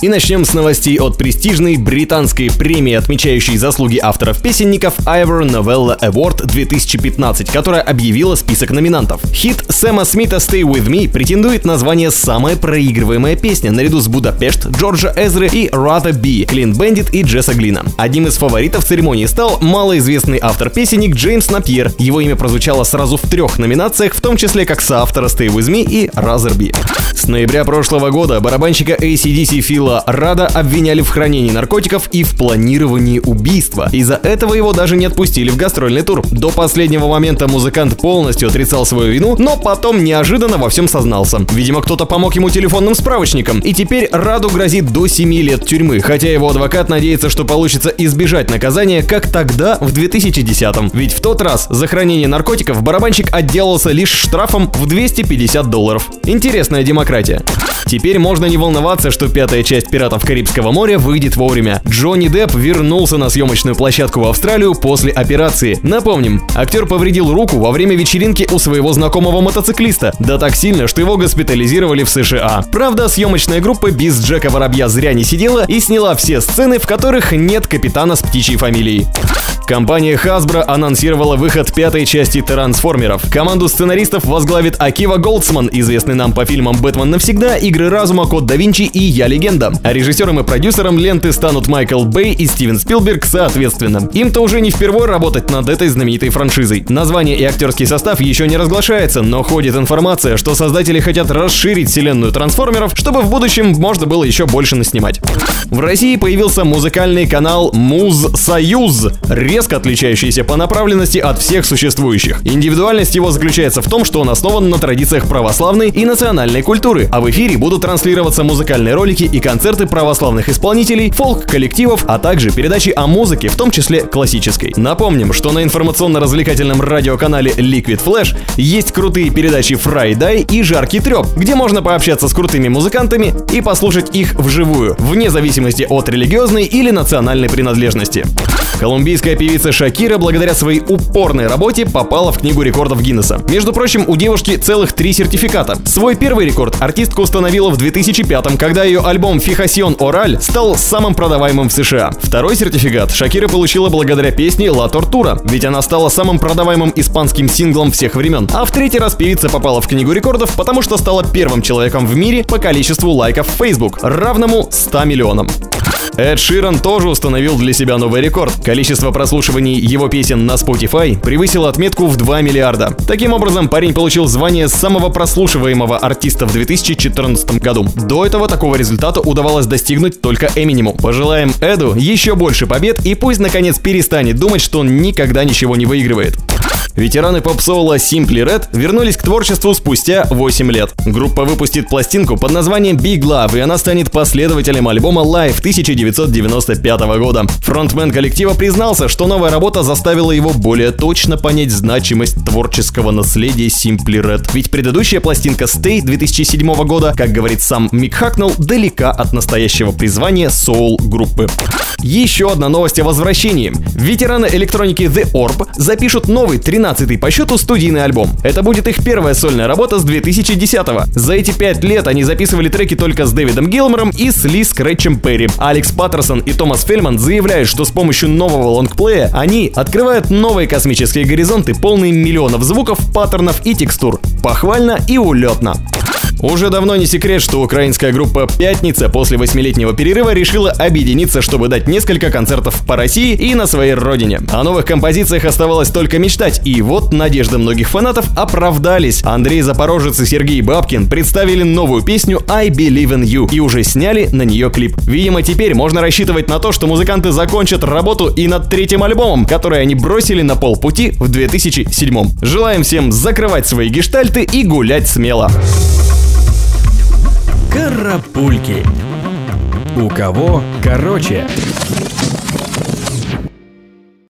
И начнем с новостей от престижной британской премии, отмечающей заслуги авторов-песенников Ivor Novella Award 2015, которая объявила список номинантов. Хит Сэма Смита Stay With Me претендует на звание «Самая проигрываемая песня» наряду с Будапешт, Джорджа Эзры и Rather Be, Клин Бендит и Джесса Глина. Одним из фаворитов церемонии стал малоизвестный автор-песенник Джеймс Напьер. Его имя прозвучало сразу в трех номинациях, в том числе как соавтора Stay With Me и Rather Be. С ноября прошлого года барабанщика ACDC Фила Рада обвиняли в хранении наркотиков и в планировании убийства. Из-за этого его даже не отпустили в гастрольный тур. До последнего момента музыкант полностью отрицал свою вину, но потом неожиданно во всем сознался. Видимо, кто-то помог ему телефонным справочником, и теперь Раду грозит до 7 лет тюрьмы, хотя его адвокат надеется, что получится избежать наказания, как тогда, в 2010-м. Ведь в тот раз за хранение наркотиков барабанщик отделался лишь штрафом в 250 долларов. Интересная демократия. Теперь можно не волноваться, что пятая часть «Пиратов Карибского моря» выйдет вовремя. Джонни Депп вернулся на съемочную площадку в Австралию после операции. Напомним, актер повредил руку во время вечеринки у своего знакомого мотоциклиста. Да так сильно, что его госпитализировали в США. Правда, съемочная группа без Джека Воробья зря не сидела и сняла все сцены, в которых нет капитана с птичьей фамилией. Компания Hasbro анонсировала выход пятой части Трансформеров. Команду сценаристов возглавит Акива Голдсман, известный нам по фильмам «Бэтмен навсегда», «Игры разума», «Код да Винчи» и «Я легенда». А режиссером и продюсером ленты станут Майкл Бэй и Стивен Спилберг соответственно. Им-то уже не впервые работать над этой знаменитой франшизой. Название и актерский состав еще не разглашается, но ходит информация, что создатели хотят расширить вселенную трансформеров, чтобы в будущем можно было еще больше наснимать. В России появился музыкальный канал Муз Союз резко отличающийся по направленности от всех существующих. Индивидуальность его заключается в том, что он основан на традициях православной и национальной культуры, а в эфире будут транслироваться музыкальные ролики и концерты православных исполнителей, фолк-коллективов, а также передачи о музыке, в том числе классической. Напомним, что на информационно-развлекательном радиоканале Liquid Flash есть крутые передачи Friday и Жаркий треп, где можно пообщаться с крутыми музыкантами и послушать их вживую, вне зависимости от религиозной или национальной принадлежности. Колумбийская певица Шакира благодаря своей упорной работе попала в книгу рекордов Гиннесса. Между прочим, у девушки целых три сертификата. Свой первый рекорд артистка установила в 2005 когда ее альбом «Фихасион Ораль» стал самым продаваемым в США. Второй сертификат Шакира получила благодаря песне «Ла Тортура», ведь она стала самым продаваемым испанским синглом всех времен. А в третий раз певица попала в книгу рекордов, потому что стала первым человеком в мире по количеству лайков в Facebook, равному 100 миллионам. Эд Ширан тоже установил для себя новый рекорд. Количество прослушиваний его песен на Spotify превысило отметку в 2 миллиарда. Таким образом, парень получил звание самого прослушиваемого артиста в 2014 году. До этого такого результата удавалось достигнуть только Эминему. Пожелаем Эду еще больше побед и пусть наконец перестанет думать, что он никогда ничего не выигрывает. Ветераны поп-соло Simply Red вернулись к творчеству спустя 8 лет. Группа выпустит пластинку под названием Big Love, и она станет последователем альбома Live 1995 года. Фронтмен коллектива признался, что новая работа заставила его более точно понять значимость творческого наследия Simply Red. Ведь предыдущая пластинка Stay 2007 года, как говорит сам Мик Хакнелл, далека от настоящего призвания соул-группы. Еще одна новость о возвращении. Ветераны электроники The Orb запишут новый 13 12 по счету студийный альбом. Это будет их первая сольная работа с 2010-го. За эти пять лет они записывали треки только с Дэвидом Гилмором и с Ли Скретчем Перри. Алекс Паттерсон и Томас Фельман заявляют, что с помощью нового лонгплея они открывают новые космические горизонты, полные миллионов звуков, паттернов и текстур. Похвально и улетно. Уже давно не секрет, что украинская группа «Пятница» после восьмилетнего перерыва решила объединиться, чтобы дать несколько концертов по России и на своей родине. О новых композициях оставалось только мечтать, и вот надежды многих фанатов оправдались. Андрей Запорожец и Сергей Бабкин представили новую песню «I Believe in You» и уже сняли на нее клип. Видимо, теперь можно рассчитывать на то, что музыканты закончат работу и над третьим альбомом, который они бросили на полпути в 2007. Желаем всем закрывать свои гештальты и гулять смело. Карапульки. У кого короче?